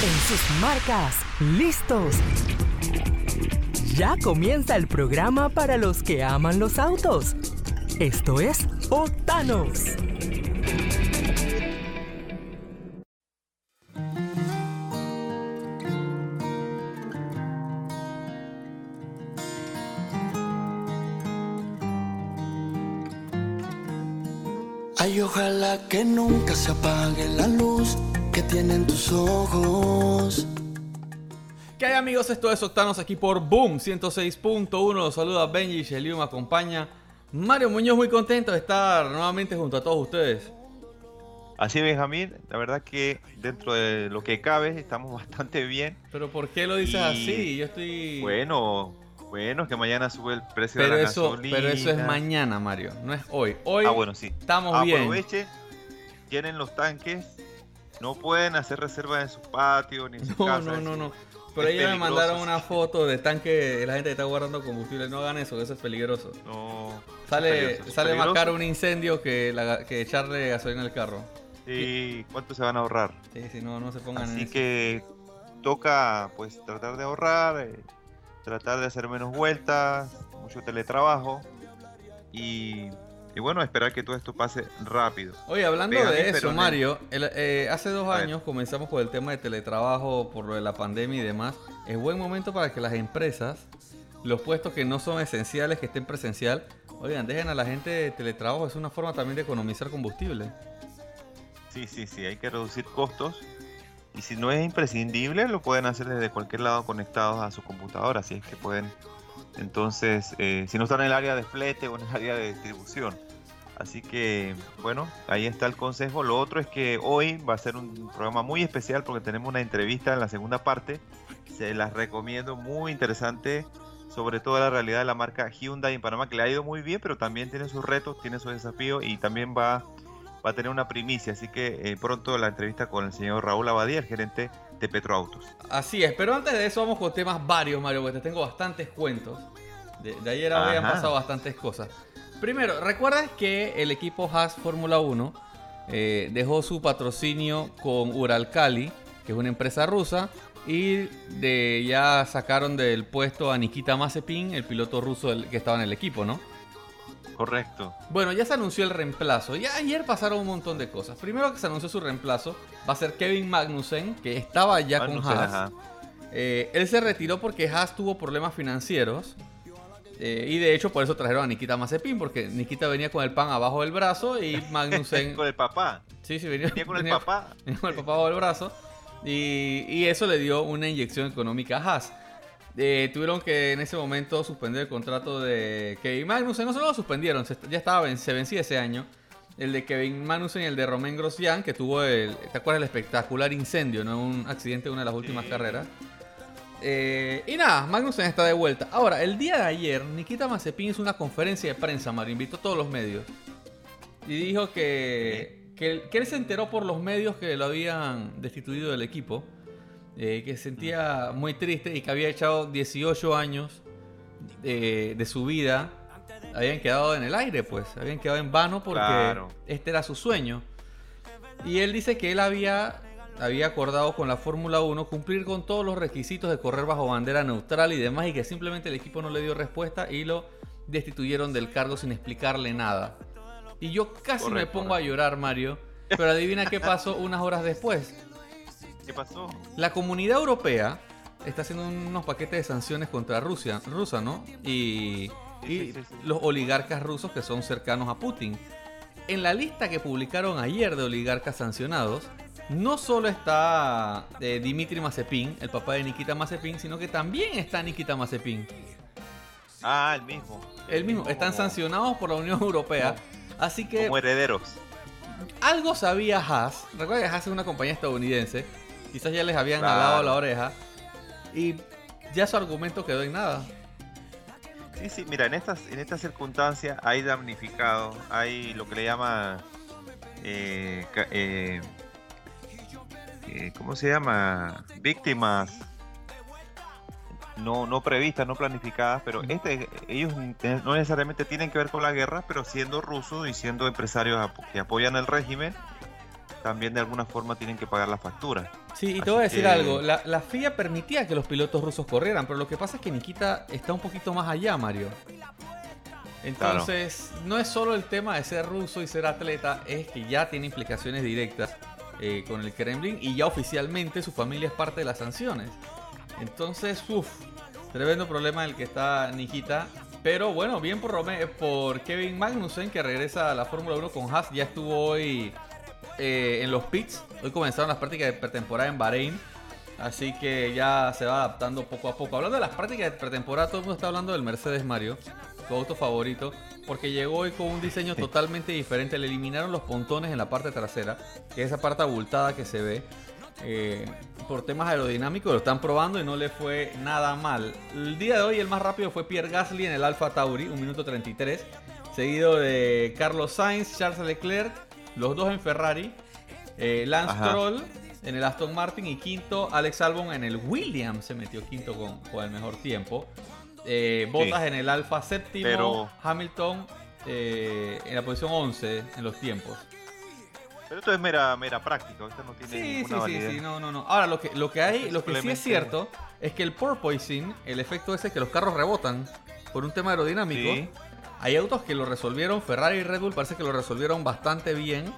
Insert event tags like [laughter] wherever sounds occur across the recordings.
En sus marcas, listos. Ya comienza el programa para los que aman los autos. Esto es Octanos. Ay, ojalá que nunca se apague la luz que tienen tus ojos. ¿Qué hay amigos? Esto es Octanos aquí por Boom 106.1. Los saluda Benji Sheliu, me acompaña Mario Muñoz, muy contento de estar nuevamente junto a todos ustedes. Así Benjamín, la verdad que dentro de lo que cabe estamos [laughs] bastante bien. Pero ¿por qué lo dices Y- así? Yo estoy... Bueno, bueno, que mañana sube el precio pero de la eso, gasolina. pero eso es mañana, Mario, no es hoy. Hoy Ah, bueno, sí. estamos bien. Aprovechen, llenen los tanques. No pueden hacer reservas en sus patios ni en sus No, casas. no, no, no. Por ahí me mandaron sí. una foto de tanque de la gente que está guardando combustible. No hagan eso, eso es peligroso. No, Sale, peligroso, sale más caro un incendio que, la- que echarle gasolina al carro. Sí, ¿cuánto se van a ahorrar? Sí, si no, no se pongan en Así eso. que toca pues tratar de ahorrar, eh, tratar de hacer menos vueltas, mucho teletrabajo y, y bueno, esperar que todo esto pase rápido. Oye, hablando de eso. Mario, el- eh, hace dos años comenzamos con el tema de teletrabajo por lo de la pandemia y demás. Es buen momento para que las empresas, los puestos que no son esenciales, que estén presencial, oigan, dejen a la gente de teletrabajo. Es una forma también de economizar combustible. Sí, sí, sí, hay que reducir costos y si no es imprescindible lo pueden hacer desde cualquier lado conectados a su computadora, así es que pueden entonces, eh, si no están en el área de flete o en el área de distribución. Así que, bueno, ahí está el consejo. Lo otro es que hoy va a ser un programa muy especial porque tenemos una entrevista en la segunda parte. Se las recomiendo, muy interesante, sobre todo la realidad de la marca Hyundai en Panamá, que le ha ido muy bien, pero también tiene sus retos, tiene sus desafíos y también va, va a tener una primicia. Así que eh, pronto la entrevista con el señor Raúl Abadía, el gerente de Petroautos. Así es, pero antes de eso vamos con temas varios, Mario, porque te tengo bastantes cuentos. De, de ayer habían Ajá. pasado bastantes cosas. Primero, ¿recuerdas que el equipo Haas Fórmula 1 eh, dejó su patrocinio con Uralkali, que es una empresa rusa, y de, ya sacaron del puesto a Nikita Mazepin, el piloto ruso del- que estaba en el equipo, ¿no? Correcto. Bueno, ya se anunció el reemplazo. Ya ayer pasaron un montón de cosas. Primero que se anunció su reemplazo va a ser Kevin Magnussen, que estaba ya con Haas. Eh, él se retiró porque Haas tuvo problemas financieros. Eh, y de hecho por eso trajeron a Nikita Mazepin, porque Nikita venía con el pan abajo del brazo y [laughs] Magnussen... con el papá. sí, sí, venía, Venía con el venía- papá. venía con el papá abajo del brazo. Y, y eso le dio una inyección económica a Haas. Eh, tuvieron que en ese momento suspender el contrato de Kevin Magnussen. No solo lo suspendieron, se- ya estaba, se vencía ese año. El de Kevin Magnussen y el de Romain Grosjean, que tuvo el, ¿te acuerdas? El espectacular incendio, ¿no? Un accidente en una de las últimas Sí. carreras. Eh, y nada, Magnussen está de vuelta. Ahora, el día de ayer, Nikita Mazepin hizo una conferencia de prensa, Mario, invitó a todos los medios. Y dijo que, que, él- que él se enteró por los medios que lo habían destituido del equipo. eh, que se sentía muy triste y que había echado 18 años de, de su vida. Habían quedado en el aire, pues. Habían quedado en vano porque Claro. este era su sueño. Y él dice que él había, había acordado con la Fórmula 1 cumplir con todos los requisitos de correr bajo bandera neutral y demás y que simplemente el equipo no le dio respuesta y lo destituyeron del cargo sin explicarle nada. Y yo casi me pongo a llorar, Mario. Pero adivina qué pasó unas horas después. ¿Qué pasó? La comunidad europea está haciendo unos paquetes de sanciones contra Rusia, Rusia ¿no? Y, y los oligarcas rusos que son cercanos a Putin. En la lista que publicaron ayer de oligarcas sancionados, no solo está eh, Dmitry Mazepin, el papá de Nikita Mazepin, sino que también está Nikita Mazepin. Ah, el mismo. El mismo, están sancionados por la Unión Europea. Así que Como herederos. algo sabía Haas. Recuerda que Haas es una compañía estadounidense. Quizás ya les habían Claro. la oreja. Y ya su argumento quedó en nada. Sí, sí, mira, en estas, en estas circunstancias hay damnificados, hay lo que le llama, eh, eh, eh, ¿cómo se llama? Víctimas no, no previstas, no planificadas, pero este, ellos te- no necesariamente tienen que ver con la guerra, pero siendo rusos y siendo empresarios que apoyan el régimen, también de alguna forma tienen que pagar la factura. Sí, y te Así voy a decir que- algo. La, la FIA permitía que los pilotos rusos corrieran, pero lo que pasa es que Nikita está un poquito más allá, Mario. Entonces, no es solo el tema de ser ruso y ser atleta, es que ya tiene implicaciones directas eh, con el Kremlin y ya oficialmente su familia es parte de las sanciones. Entonces, uff, tremendo problema el que está Nikita. Pero bueno, bien por, Rome- por Kevin Magnussen que regresa a la Fórmula 1 con Haas. Ya estuvo hoy eh, en los pits. Hoy comenzaron las prácticas de pretemporada en Bahrein. Así que ya se va adaptando poco a poco. Hablando de las prácticas de pretemporada, todo el mundo está hablando del Mercedes Mario, tu auto favorito, porque llegó hoy con un diseño totalmente diferente. Le eliminaron los pontones en la parte trasera, que es esa parte abultada que se ve. eh, por temas aerodinámicos lo están probando y no le fue nada mal. El día de hoy el más rápido fue Pierre Gasly en el Alfa Tauri, 1 minuto 33, seguido de Carlos Sainz, Charles Leclerc, los dos en Ferrari, eh, Lance Ajá. Stroll en el Aston Martin y quinto Alex Albon en el Williams se metió quinto con, con el mejor tiempo. Eh, Bottas en el Alfa séptimo, Pero- Hamilton eh, en la posición 11 en los tiempos. Pero esto es mera, mera práctica, esto no tiene Sí, sí, ninguna sí, validez. sí, no, no, no. Ahora, lo que, lo que hay, lo que sí es cierto es que el porpoising, el efecto ese que los carros rebotan por un tema aerodinámico, Sí. hay autos que lo resolvieron, Ferrari y Red Bull parece que lo resolvieron bastante bien.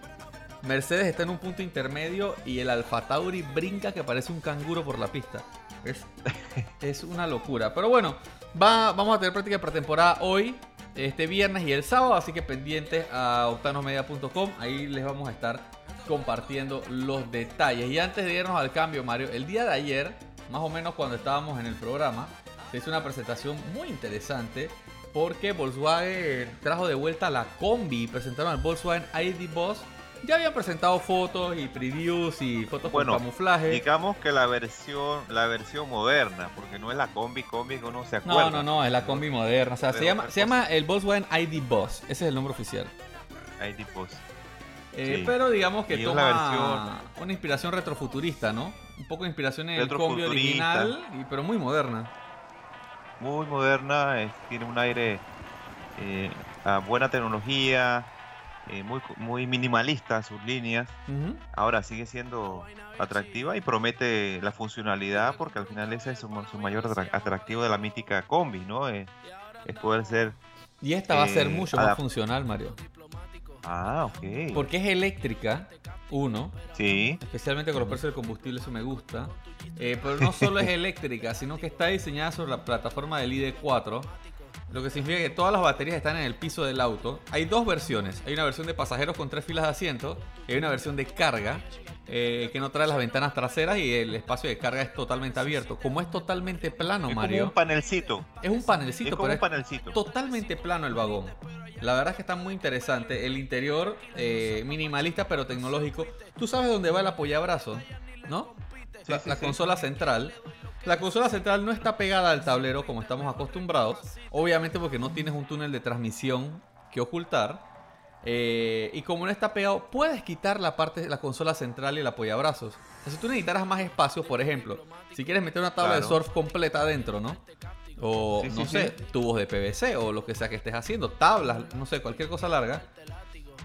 Mercedes está en un punto intermedio y el Alfa Tauri brinca que parece un canguro por la pista. Es, [laughs] es una locura. Pero bueno, va, vamos a tener práctica de pretemporada hoy, este viernes y el sábado, así que pendientes a octanosmedia.com. Ahí les vamos a estar compartiendo los detalles. Y antes de irnos al cambio, Mario, el día de ayer, más o menos cuando estábamos en el programa, se hizo una presentación muy interesante porque Volkswagen trajo de vuelta la combi. Presentaron al Volkswagen ID Boss. Ya habían presentado fotos y previews y fotos Bueno, con camuflaje. Digamos que la versión, la versión moderna, porque no es la combi combi que uno se No, acuerda. no, no, es la combi moderna. O sea, se llama, se llama el Volkswagen ID Boss. Ese es el nombre oficial. Hay tipos. Eh, Sí. Pero digamos que Y es toma la una inspiración retrofuturista, ¿no? Un poco de inspiración en el combi original, y- pero muy moderna. Muy moderna, es- tiene un aire eh, a buena tecnología, eh, muy, muy minimalista sus líneas. Ahora sigue siendo atractiva y promete la funcionalidad porque al final ese es su, su mayor atra- atractivo de la mítica combi, ¿no? Eh, es poder ser... Y esta va a ser Eh, mucho más funcional, Mario. Ah, ok. Porque es eléctrica, uno. Sí, Especialmente con los precios del combustible, eso me gusta. Pero no solo es [laughs] eléctrica, sino que está diseñada sobre la plataforma del ID4. Lo que significa que todas las baterías están en el piso del auto. Hay dos versiones. Hay una versión de pasajeros con tres filas de asiento. Y hay una versión de carga eh, que no trae las ventanas traseras y el espacio de carga es totalmente abierto. Como es totalmente plano, es Mario. un panelcito. es un panelcito, Es como pero un es totalmente plano el vagón. La verdad es que está muy interesante. El interior eh, minimalista pero tecnológico. Tú sabes dónde va el apoyabrazo, ¿no? Sí, La, sí, la sí. consola central. La consola central no está pegada al tablero como estamos acostumbrados. Obviamente porque no tienes un túnel de transmisión que ocultar. Eh, y como no está pegado, puedes quitar la parte de la consola central y el apoyabrazos. O sea, si tú necesitaras más espacio, por ejemplo, si quieres meter una tabla de surf completa adentro, ¿no? O Sí, no sí. sé, tubos de PVC o lo que sea que estés haciendo, tablas, no sé, cualquier cosa larga.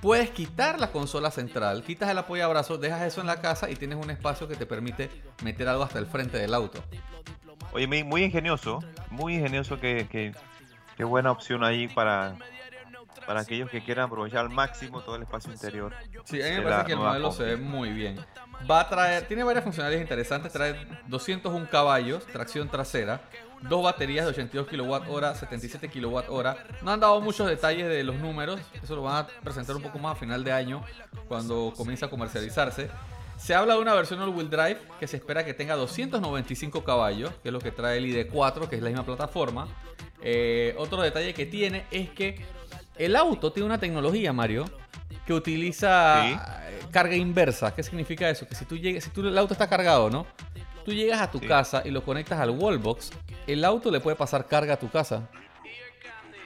Puedes quitar la consola central, quitas el apoyabrazo, dejas eso en la casa y tienes un espacio que te permite meter algo hasta el frente del auto. Oye, muy, ingenioso, muy ingenioso, que- qué buena opción ahí para, para aquellos que quieran aprovechar al máximo todo el espacio interior. Sí, a mí me parece que el modelo se ve muy bien. Va a traer, tiene varias funcionalidades interesantes, trae 201 caballos, tracción trasera, dos baterías de 82 kWh, 77 kWh. No han dado muchos detalles de los números, eso lo van a presentar un poco más a final de año cuando comienza a comercializarse. Se habla de una versión all-wheel drive que se espera que tenga 295 caballos, que es lo que trae el ID4, que es la misma plataforma. Eh, otro detalle que tiene es que el auto tiene una tecnología, Mario, que utiliza Sí. eh, carga inversa. ¿Qué significa eso? Que si tú llegas, si tú, el auto está cargado, ¿no? Tú llegas a tu Sí. casa y lo conectas al wallbox, el auto le puede pasar carga a tu casa.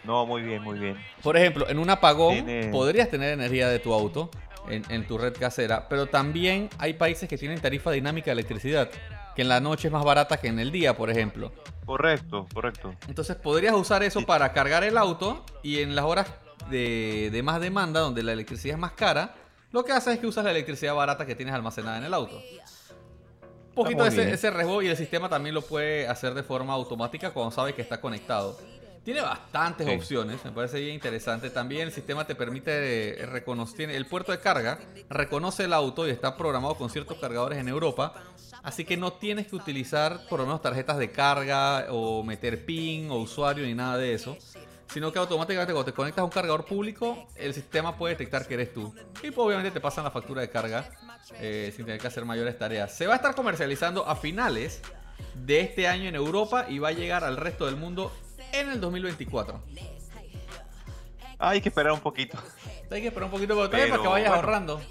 No, muy bien, muy bien. Por ejemplo, en un apagón Tiene- podrías tener energía de tu auto en, en tu red casera, pero también hay países que tienen tarifa dinámica de electricidad, que en la noche es más barata que en el día, por ejemplo. Correcto, correcto. Entonces podrías usar eso Sí. para cargar el auto y en las horas de, de más demanda, donde la electricidad es más cara, Lo que hace es que usas la electricidad barata que tienes almacenada en el auto. Un poquito ese, ese y el sistema también lo puede hacer de forma automática cuando sabe que está conectado. Tiene bastantes opciones, me parece bien interesante. También el sistema te permite reconocer, el puerto de carga reconoce el auto y está programado con ciertos cargadores en Europa. Así que no tienes que utilizar por lo menos tarjetas de carga o meter PIN o usuario ni nada de eso. Sino que automáticamente cuando te conectas a un cargador público, el sistema puede detectar que eres tú. Y pues, obviamente te pasan la factura de carga eh, sin tener que hacer mayores tareas. Se va a estar comercializando a finales de este año en Europa y va a llegar al resto del mundo en el 2024. Hay que esperar un poquito. Hay que esperar un poquito para que vayas ahorrando.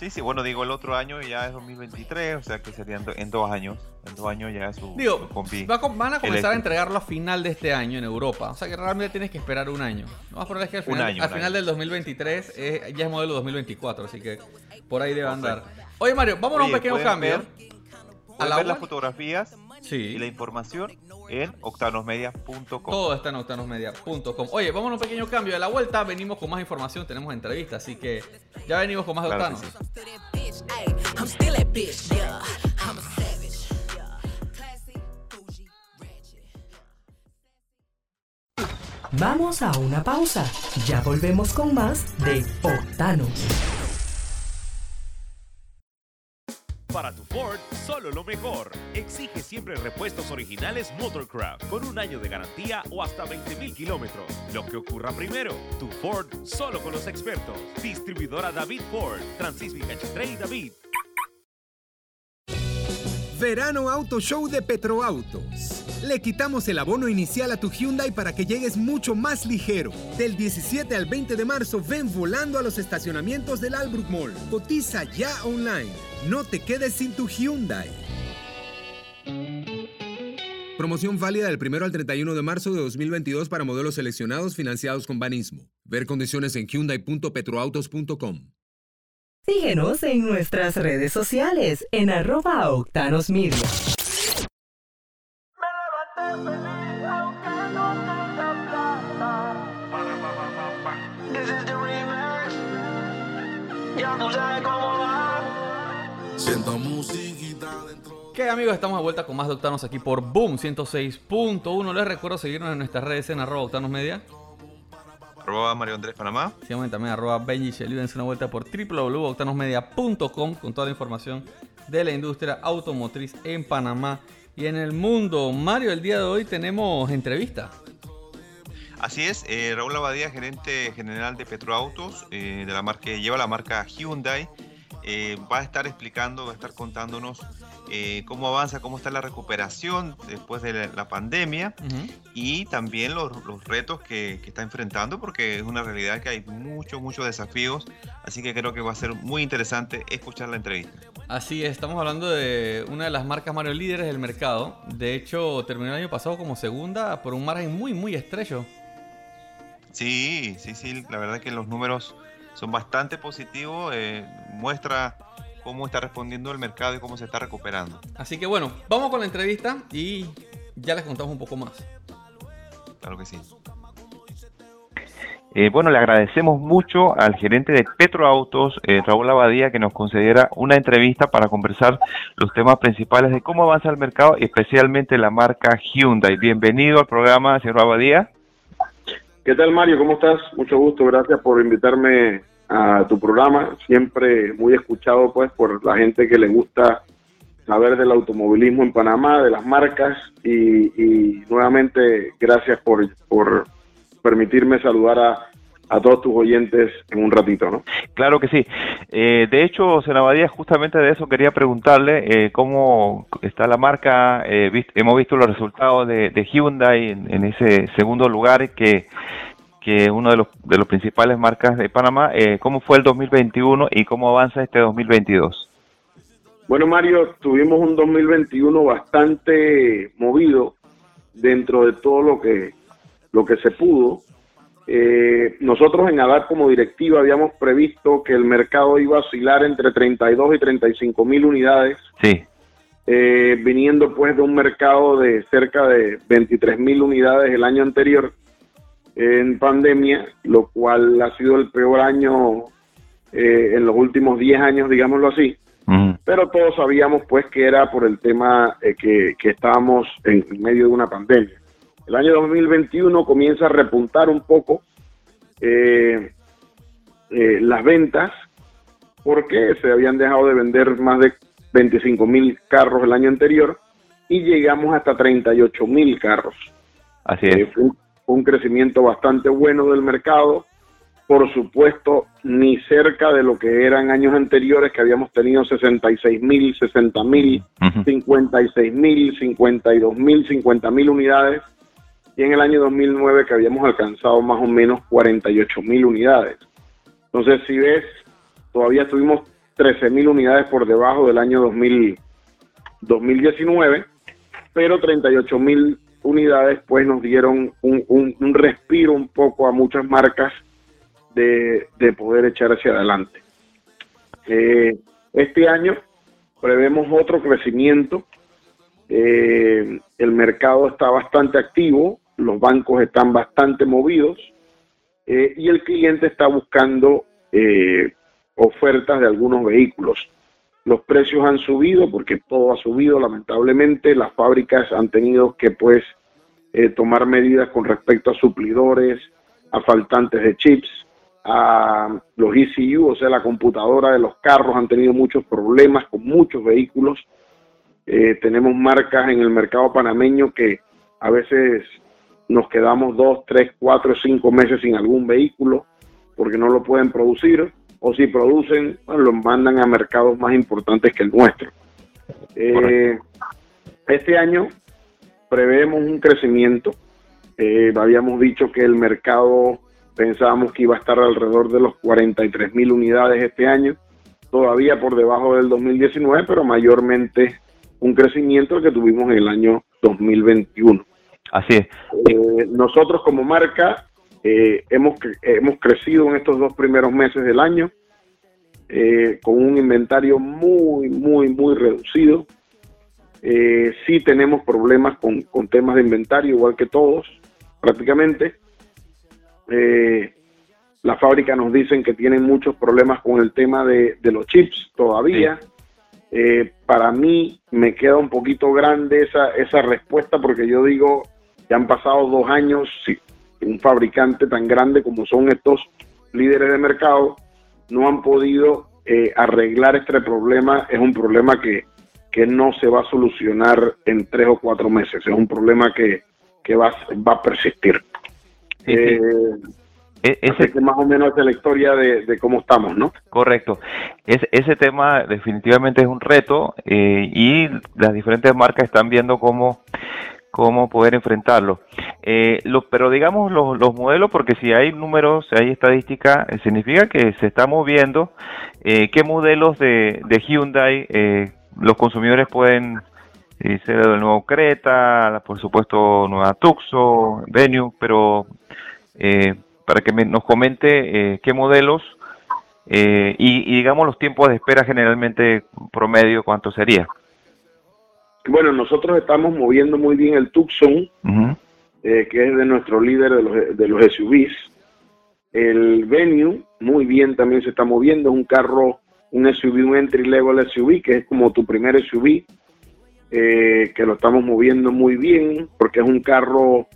Sí, sí, bueno, digo, el otro año ya es 2023, o sea que serían en dos años. En dos años ya es su, digo, van a comenzar a entregarlo a final de este año en Europa. O sea que realmente tienes que esperar un año. No más probable es que al final, al final del 2023 ya es modelo 2024, así que por ahí debe andar. Oye, Mario, vámonos a un pequeño cambio. a la ver las fotografías y la información en octanosmedia.com. Todo está en octanosmedia.com. Oye, vamos a un pequeño cambio. De la vuelta venimos con más información, tenemos entrevistas, así que ya venimos con más de Octanos. Vamos a una pausa. Ya volvemos con más de Octanos. Para tu Ford, solo lo mejor. Exige siempre repuestos originales Motorcraft con un año de garantía o hasta 20.000 kilómetros. Lo que ocurra primero, tu Ford solo con los expertos. Distribuidora David Ford, Francisco y David. Verano Auto Show de Petroautos. Le quitamos el abono inicial a tu Hyundai para que llegues mucho más ligero. Del 17 al 20 de marzo ven volando a los estacionamientos del Albrook Mall. Cotiza ya online. No te quedes sin tu Hyundai. Promoción válida del 1 al 31 de marzo de 2022 para modelos seleccionados financiados con Banismo. Ver condiciones en hyundai.petroautos.com. Síguenos en nuestras redes sociales en arroba octanosmedia. ¿Qué amigos? Estamos de vuelta con más de Octanos aquí por Boom 106.1. Les recuerdo seguirnos en nuestras redes en arroba Octanos Media. Arroba Mario Andrés Panamá. Síganme también arroba Benji Dense una vuelta por www.octanosmedia.com con toda la información de la industria automotriz en Panamá y en el mundo. Mario, el día de hoy tenemos entrevista. Así es, eh, Raúl Abadía, gerente general de Petroautos, eh, de la marca, que lleva la marca Hyundai, eh, va a estar explicando, va a estar contándonos eh, cómo avanza, cómo está la recuperación después de la, pandemia y también los, retos que, está enfrentando, porque es una realidad que hay muchos, muchos desafíos, así que creo que va a ser muy interesante escuchar la entrevista. Así es, estamos hablando de una de las marcas Mario líderes del mercado, de hecho terminó el año pasado como segunda por un margen muy, muy estrecho. Sí, sí, sí, la verdad que los números son bastante positivos, eh, muestra cómo está respondiendo el mercado y cómo se está recuperando. Así que bueno, vamos con la entrevista y ya les contamos un poco más. Claro que sí. Eh, bueno, le agradecemos mucho al gerente de Petroautos, eh, Raúl Abadía, que nos concediera una entrevista para conversar los temas principales de cómo avanza el mercado, especialmente la marca Hyundai. Bienvenido al programa, señor Abadía. ¿Qué tal, Mario? ¿Cómo estás? Mucho gusto, gracias por invitarme a tu programa, siempre muy escuchado pues por la gente que le gusta saber del automovilismo en Panamá, de las marcas y, nuevamente gracias por, por permitirme saludar a, a todos tus oyentes en un ratito, ¿no? Claro que sí. Eh, de hecho, Senabadía, justamente de eso quería preguntarle eh, cómo está la marca. Eh, hemos visto los resultados de, Hyundai en, ese segundo lugar que que es uno de los, de los principales marcas de Panamá. Eh, ¿Cómo fue el 2021 y cómo avanza este 2022? Bueno, Mario, tuvimos un 2021 bastante movido dentro de todo lo que, lo que se pudo. Eh, nosotros en ADAR como directiva habíamos previsto que el mercado iba a oscilar entre 32 y 35 mil unidades. Sí. Eh, viniendo pues de un mercado de cerca de 23 mil unidades el año anterior en pandemia, lo cual ha sido el peor año eh, en los últimos 10 años, digámoslo así, pero todos sabíamos pues que era por el tema eh, que, que, estábamos en medio de una pandemia. El año 2021 comienza a repuntar un poco eh, las ventas porque se habían dejado de vender más de 25 mil carros el año anterior y llegamos hasta 38 mil carros. Así es. fue un crecimiento bastante bueno del mercado. Por supuesto, ni cerca de lo que eran años anteriores, que habíamos tenido 66 mil, 60 mil, 56 mil, 52 mil, 50 mil unidades, y en el año 2009 que habíamos alcanzado más o menos 48 mil unidades. Entonces, si ves, todavía tuvimos 13 mil unidades por debajo del año 2000, 2019, pero 38 mil unidades pues nos dieron un, un respiro un poco a muchas marcas de, poder echar hacia adelante. Eh, este año prevemos otro crecimiento. Eh, el mercado está bastante activo, los bancos están bastante movidos eh, y el cliente está buscando ofertas de algunos vehículos. Los precios han subido porque todo ha subido, lamentablemente. Las fábricas han tenido que pues tomar medidas con respecto a suplidores, a faltantes de chips, a los ECU, o sea, la computadora de los carros, han tenido muchos problemas con muchos vehículos. Eh, tenemos marcas en el mercado panameño que a veces nos quedamos dos, tres, cuatro, cinco meses sin algún vehículo porque no lo pueden producir o si producen, bueno, los mandan a mercados más importantes que el nuestro. Eh, este año prevemos un crecimiento. Eh, habíamos dicho que el mercado Pensábamos que iba a estar alrededor de los 43 mil unidades este año, todavía por debajo del 2019, pero mayormente un crecimiento que tuvimos en el año 2021. Así es. Eh, nosotros como marca eh, hemos, hemos crecido en estos dos primeros meses del año eh, con un inventario muy, muy, muy reducido. sí tenemos problemas con, con temas de inventario, igual que todos, prácticamente. Eh, la fábrica nos dicen que tienen muchos problemas con el tema de, los chips todavía. Eh, para mí me queda un poquito grande esa, esa respuesta porque yo digo, que han pasado dos años, si un fabricante tan grande como son estos líderes de mercado no han podido eh, arreglar este problema, es un problema que, que, no se va a solucionar en tres o cuatro meses, es un problema que, que va, va a persistir. Eh, e-, ese que más o menos es la historia de, cómo estamos, ¿no? Correcto. ese tema definitivamente es un reto eh, y las diferentes marcas están viendo cómo cómo poder enfrentarlo. Eh, pero digamos los, los, modelos, porque si hay números, si hay estadística, eh, significa que se está moviendo. ¿Qué modelos de, de Hyundai los consumidores pueden ser el nuevo Creta, por supuesto nueva Tucson, Venue, pero eh, para que nos comente eh, qué modelos eh, y, digamos los tiempos de espera generalmente promedio, cuánto sería. Bueno, nosotros estamos moviendo muy bien el Tucson, que es de nuestro líder de los, de los SUVs. El Venue, muy bien, también se está moviendo, es un carro, un SUV, un entry level SUV, que es como tu primer SUV, que lo estamos moviendo muy bien, porque es un carro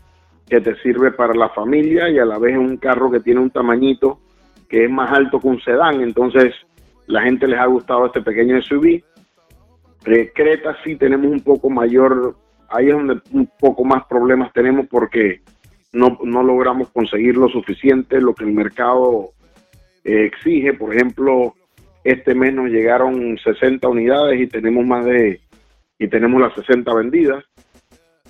que te sirve para la familia y a la vez es un carro que tiene un tamañito que es más alto que un sedán, entonces la gente les ha gustado este pequeño SUV. Eh, Creta sí tenemos un poco mayor, ahí es donde un poco más problemas tenemos porque no, no logramos conseguir lo suficiente, lo que el mercado eh, exige. Por ejemplo, este mes nos llegaron 60 unidades y tenemos más de, y tenemos las 60 vendidas.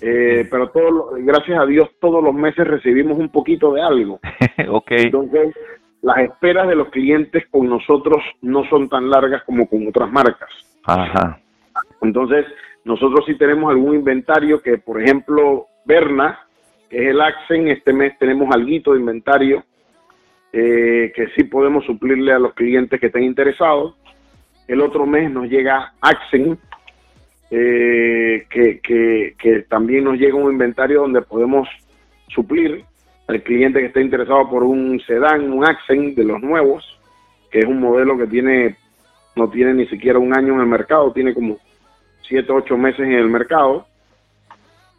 Eh, pero todo, gracias a Dios todos los meses recibimos un poquito de algo. [laughs] okay. Entonces, las esperas de los clientes con nosotros no son tan largas como con otras marcas. Ajá. Entonces, nosotros sí tenemos algún inventario que, por ejemplo, Berna, que es el Accent, este mes tenemos algo de inventario eh, que sí podemos suplirle a los clientes que estén interesados. El otro mes nos llega Accent, eh, que, que, también nos llega un inventario donde podemos suplir al cliente que esté interesado por un sedán, un Accent de los nuevos, que es un modelo que tiene no tiene ni siquiera un año en el mercado, tiene como 7, 8 meses en el mercado.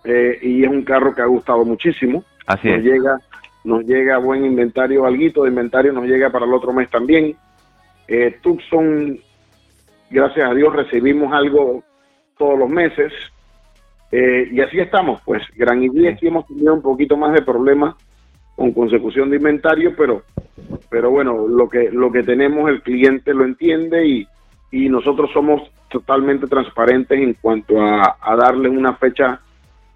Eh, y es un carro que ha gustado muchísimo. Así nos es. llega, nos llega buen inventario, alguito de inventario nos llega para el otro mes también. Eh, Tucson, gracias a Dios, recibimos algo todos los meses. Eh, y así estamos, pues. Gran y aquí hemos tenido un poquito más de problemas con consecución de inventario, pero, pero bueno, lo que, lo que tenemos el cliente lo entiende y, y nosotros somos totalmente transparentes en cuanto a, a darle una fecha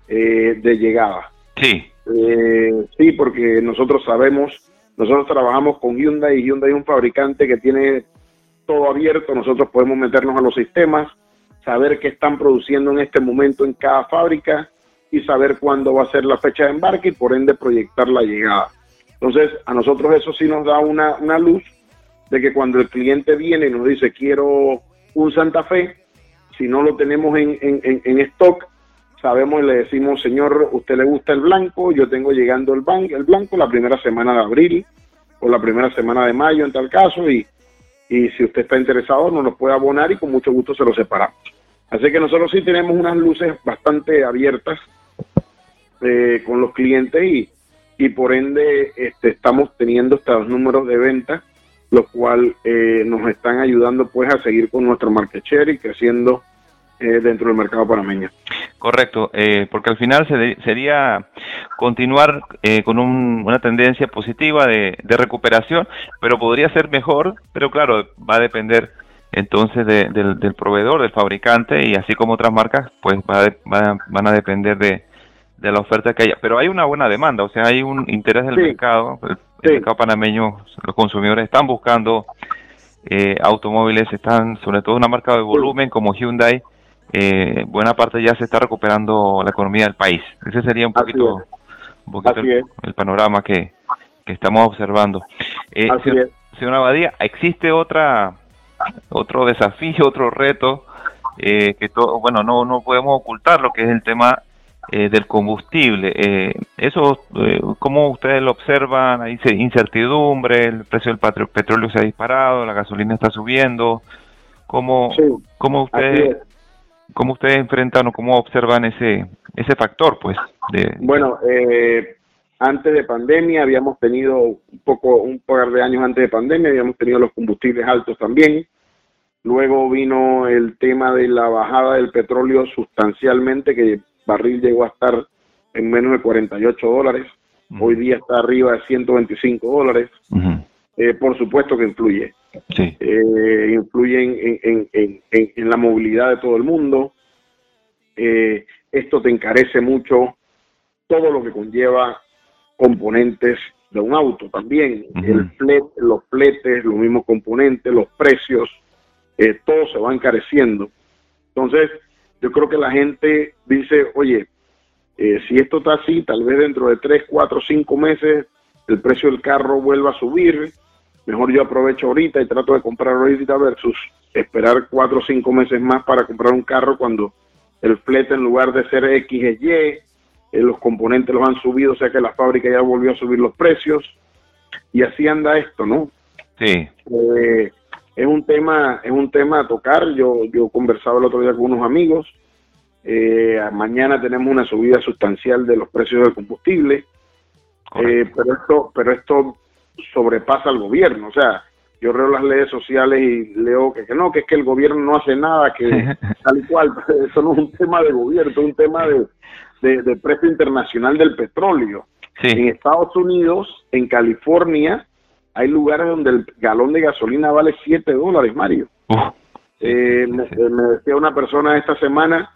eh, de llegada. Sí, Eh, sí, porque nosotros sabemos, nosotros trabajamos con Hyundai y Hyundai es un fabricante que tiene todo abierto, nosotros podemos meternos a los sistemas, saber qué están produciendo en este momento en cada fábrica y saber cuándo va a ser la fecha de embarque y por ende proyectar la llegada. Entonces, a nosotros eso sí nos da una, una luz de que cuando el cliente viene y nos dice quiero un Santa Fe, si no lo tenemos en, en, en, en stock, sabemos y le decimos, señor, usted le gusta el blanco, yo tengo llegando el, ban el blanco la primera semana de abril o la primera semana de mayo en tal caso y, y si usted está interesado nos lo puede abonar y con mucho gusto se lo separamos. Así que nosotros sí tenemos unas luces bastante abiertas eh, con los clientes y, y por ende este, estamos teniendo estos números de venta, los cuales eh, nos están ayudando pues a seguir con nuestro market share y creciendo eh, dentro del mercado panameño. correcto, eh, porque al final se sería continuar eh, con un- una tendencia positiva de, de recuperación, pero podría ser mejor, pero claro, va a depender entonces de- del, del proveedor, del fabricante, y así como otras marcas, pues va va- van a depender de, de la oferta que haya. Pero hay una buena demanda, o sea, hay un interés del Sí. mercado, el, Sí. mercado panameño, los consumidores están buscando eh, automóviles, están sobre todo una marca de volumen como Hyundai, eh, buena parte ya se está recuperando la economía del país. Ese sería un poquito, un poquito el, panorama que, que estamos observando. Eh, Así señor, es. señor Abadía, ¿existe otra otro desafío, otro reto eh, que todo, bueno, no, no podemos ocultar lo que es el tema eh, del combustible. Eh, eso, eh, ¿cómo ustedes lo observan? Hay ce- incertidumbre, el precio del petróleo se ha disparado, la gasolina está subiendo. ¿Cómo, Sí, cómo ustedes es. cómo ustedes enfrentan o cómo observan ese ese factor, pues? De, Bueno, eh, antes de pandemia habíamos tenido un poco, un par de años antes de pandemia, habíamos tenido los combustibles altos también. Luego vino el tema de la bajada del petróleo sustancialmente, que barril llegó a estar en menos de 48 dólares. Ujú. Hoy día está arriba de 125 dólares. Eh, por supuesto que influye. Sí, eh, influyen en, en- en- en- la movilidad de todo el mundo. Eh, esto te encarece mucho todo lo que conlleva componentes de un auto también. El flet, los fletes, los mismos componentes, los precios, eh, todo se va encareciendo. Entonces, yo creo que la gente dice, oye, eh, si esto está así, tal vez dentro de 3, 4, 5 meses el precio del carro vuelva a subir, mejor yo aprovecho ahorita y trato de comprar ahorita versus esperar 4 o 5 meses más para comprar un carro cuando el flete en lugar de ser X es Y, eh, los componentes los han subido, o sea que la fábrica ya volvió a subir los precios y así anda esto, ¿no? sí, Eh, es un tema es un tema a tocar. Yo yo conversaba el otro día con unos amigos. Eh, mañana tenemos una subida sustancial de los precios del combustible. Eh, pero esto pero esto sobrepasa al gobierno. O sea yo leo las redes sociales y leo que, que no que es que el gobierno no hace nada que [laughs] tal y cual. [laughs] Eso no es un tema de gobierno es un tema de, de, de precio internacional del petróleo. En Estados Unidos, en California, hay lugares donde el galón de gasolina vale 7 dólares, Mario. Eh, me, eh, me decía una persona esta semana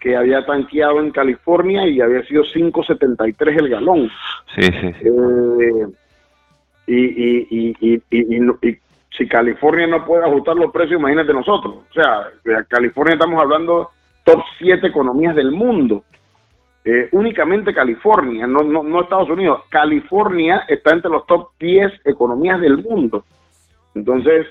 que había tanqueado en California y había sido 5.73 el galón. sí, sí, sí. Eh, y, y, y, y, si California no puede ajustar los precios, imagínate nosotros. O sea, California estamos hablando top 7 economías del mundo. Eh, únicamente California, no, no, no Estados Unidos. California está entre los top 10 economías del mundo. Entonces,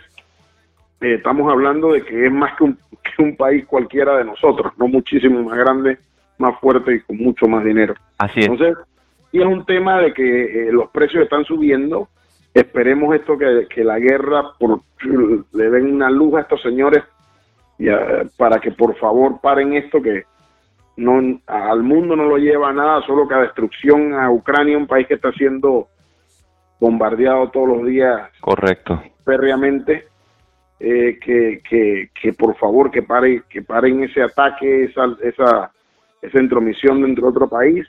eh, estamos hablando de que es más que un, [laughs] que un país cualquiera de nosotros, no muchísimo más grande, más fuerte y con mucho más dinero. Así es. Entonces, sí es un tema de que eh, los precios están subiendo esperemos esto que, que la guerra por, le den una luz a estos señores y para que por favor paren esto que no al mundo no lo lleva a nada, solo que a destrucción a Ucrania, un país que está siendo bombardeado todos los días. Correcto. Férreamente. Eh, que, que, que, por favor que pare que paren ese ataque esa esa esa intromisión dentro de otro país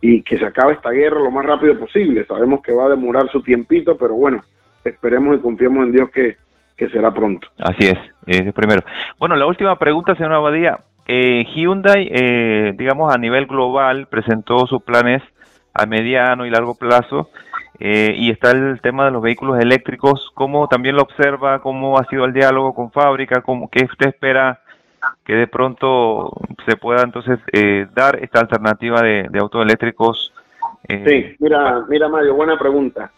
y que se acabe esta guerra lo más rápido posible sabemos que va a demorar su tiempito pero bueno esperemos y confiemos en Dios que, que será pronto así es, es primero bueno la última pregunta señor Abadía eh, Hyundai eh, digamos a nivel global presentó sus planes a mediano y largo plazo eh, y está el tema de los vehículos eléctricos, ¿cómo también lo observa? ¿Cómo ha sido el diálogo con fábrica? ¿Cómo, ¿Qué usted espera que de pronto se pueda entonces eh, dar esta alternativa de, autos eléctricos? Eh, sí, mira, mira Mario, buena pregunta.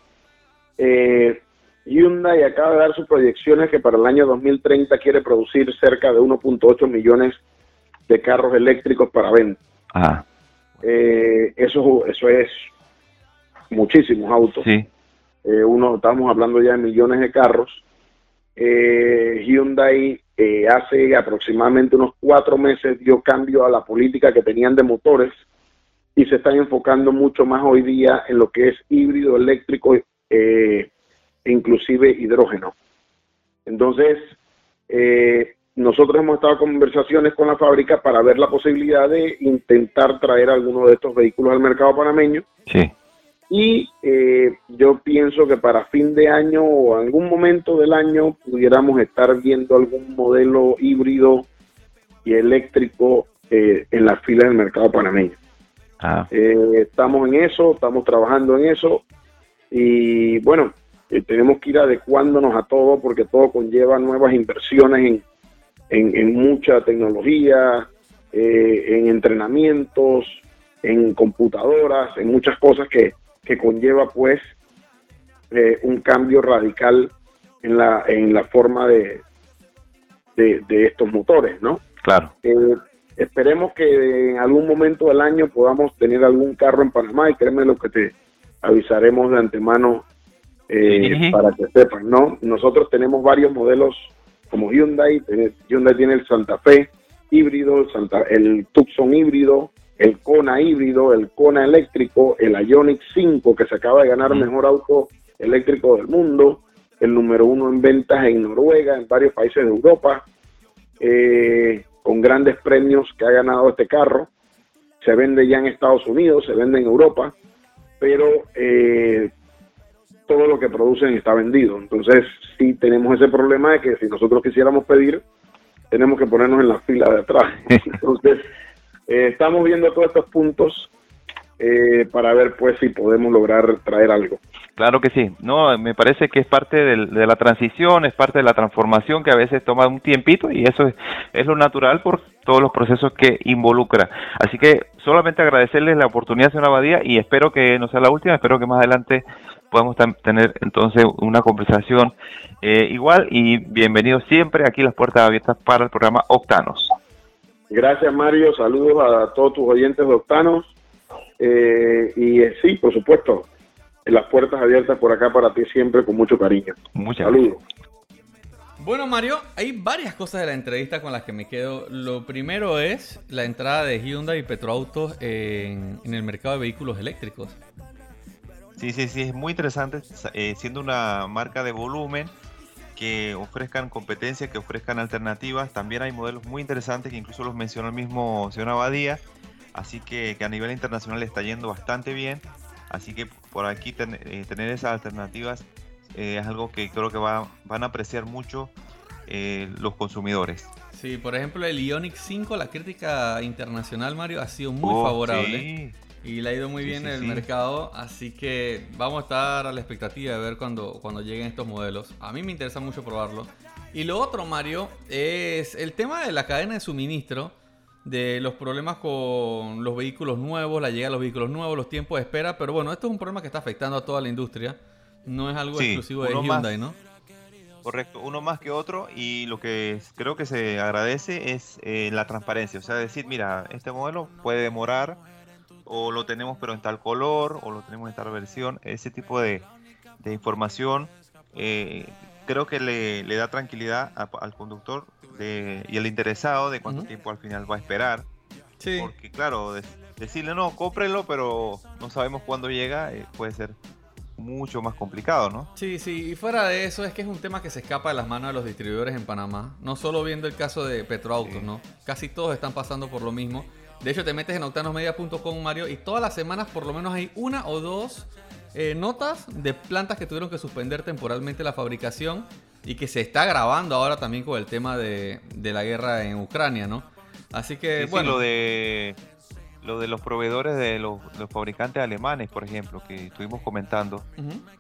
Hyundai acaba de dar sus proyecciones que para el año 2030 quiere producir cerca de 1.8 millones de carros eléctricos para venta. eso, eso es muchísimos autos. Sí. Eh, uno, estamos hablando ya de millones de carros. Eh, Hyundai eh, hace aproximadamente unos cuatro meses dio cambio a la política que tenían de motores y se están enfocando mucho más hoy día en lo que es híbrido eléctrico e inclusive hidrógeno. Entonces, nosotros hemos estado en conversaciones con la fábrica para ver la posibilidad de intentar traer algunos de estos vehículos al mercado panameño. Sí y eh, yo pienso que para fin de año o algún momento del año pudiéramos estar viendo algún modelo híbrido y eléctrico eh, en la fila del mercado panameño. Ah. Eh, estamos en eso, estamos trabajando en eso y bueno, tenemos que ir adecuándonos a todo porque todo conlleva nuevas inversiones en, en mucha tecnología, en entrenamientos, en computadoras, en muchas cosas que, que conlleva pues eh, un cambio radical en la, en la forma de, de, estos motores, ¿no? Claro. Eh, esperemos que en algún momento del año podamos tener algún carro en Panamá y créeme lo que te avisaremos de antemano eh, para que sepan, ¿no? Nosotros tenemos varios modelos como Hyundai, Hyundai tiene el Santa Fe híbrido, el, Santa, el Tucson híbrido, el Kona híbrido, el Kona eléctrico, el Ioniq 5 que se acaba de ganar mejor auto eléctrico del mundo, el número uno en ventas en Noruega, en varios países de Europa, eh, con grandes premios que ha ganado este carro. Se vende ya en Estados Unidos, se vende en Europa, pero eh, todo lo que producen está vendido. Entonces sí tenemos ese problema de que si nosotros quisiéramos pedir, tenemos que ponernos en la fila de atrás. [laughs] Entonces eh, estamos viendo todos estos puntos eh, para ver pues si podemos lograr traer algo. Claro que sí, no, me parece que es parte de la transición, es parte de la transformación que a veces toma un tiempito y eso es, lo natural por todos los procesos que involucra. Así que solamente agradecerles la oportunidad, señora Abadía, y espero que no sea la última, espero que más adelante podamos tener entonces una conversación eh, igual y bienvenidos siempre aquí las puertas abiertas para el programa Octanos. Gracias, Mario. Saludos a todos tus oyentes doctanos. Eh, y eh, sí, por supuesto, las puertas abiertas por acá para ti siempre con mucho cariño. Muchas Saludos. Bueno, Mario, hay varias cosas de la entrevista con las que me quedo. Lo primero es la entrada de Hyundai y Petroautos en, en el mercado de vehículos eléctricos. Sí, sí, sí, es muy interesante, eh, siendo una marca de volumen que ofrezcan competencia, que ofrezcan alternativas. También hay modelos muy interesantes que incluso los mencionó el mismo señor Abadía. Así que, a nivel internacional está yendo bastante bien. Así que por aquí eh, tener esas alternativas eh, es algo que creo que va, van a apreciar mucho eh, los consumidores. Sí, por ejemplo el Ioniq 5, la crítica internacional, Mario, ha sido muy oh, favorable. Y le ha ido muy bien en el mercado, así que vamos a estar a la expectativa de ver cuando, cuando lleguen estos modelos. A mí me interesa mucho probarlo. Y lo otro, Mario, es el tema de la cadena de suministro, de los problemas con los vehículos nuevos, la llegada de los vehículos nuevos, los tiempos de espera. Pero bueno, esto es un problema que está afectando a toda la industria. No es algo exclusivo de Hyundai, ¿no? Correcto, uno más que otro y lo que creo que se agradece es eh, la transparencia, o sea, decir, mira, este modelo puede demorar o lo tenemos pero en tal color, o lo tenemos en tal versión, ese tipo de, de información. Eh, creo que le, le da tranquilidad a- al conductor de- y al interesado de cuánto tiempo al final va a esperar. Sí. Porque claro, de- decirle no, cómprelo, pero no sabemos cuándo llega, eh, puede ser mucho más complicado, ¿no? Sí, sí, y fuera de eso es que es un tema que se escapa de las manos de los distribuidores en Panamá. No solo viendo el caso de Petroautos, Sí. ¿no? Casi todos están pasando por lo mismo. De hecho, te metes en octanosmedia.com, Mario, y todas las semanas por lo menos hay una o dos eh, notas de plantas que tuvieron que suspender temporalmente la fabricación y que se está grabando ahora también con el tema de, de la guerra en Ucrania, ¿no? Así que, Sí, sí, bueno, lo de lo de los proveedores de los, los fabricantes alemanes, por ejemplo, que estuvimos comentando,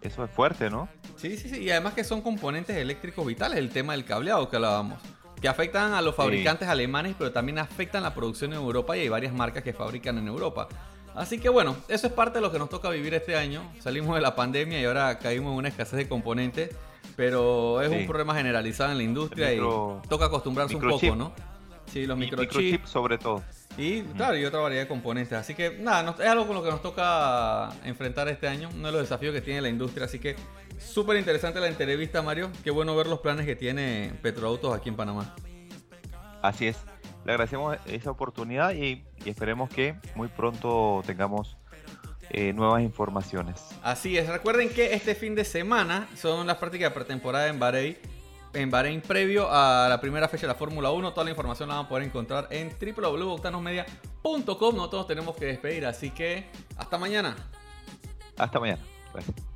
eso es fuerte, ¿no? Sí, sí, sí. Y además que son componentes eléctricos vitales, el tema del cableado que hablábamos. Que afectan a los fabricantes alemanes, pero también afectan la producción en Europa y hay varias marcas que fabrican en Europa. Así que bueno, eso es parte de lo que nos toca vivir este año. Salimos de la pandemia y ahora caímos en una escasez de componentes, pero es Sí. un problema generalizado en la industria micro- y toca acostumbrarse un poco, ¿no? Sí, los microchips. microchip sobre todo. Y claro, y otra variedad de componentes. Así que nada, es algo con lo que nos toca enfrentar este año, uno de los desafíos que tiene la industria. Así que súper interesante la entrevista, Mario. Qué bueno ver los planes que tiene Petroautos aquí en Panamá. Así es. Le agradecemos esa oportunidad y, y esperemos que muy pronto tengamos eh, nuevas informaciones. Así es, recuerden que este fin de semana son las prácticas de pretemporada en Bahrein. En Bahrein previo a la primera fecha de la Fórmula 1. Toda la información la van a poder encontrar en www.octanosmedia.com. Nosotros nos tenemos que despedir, así que hasta mañana. Hasta mañana. Gracias.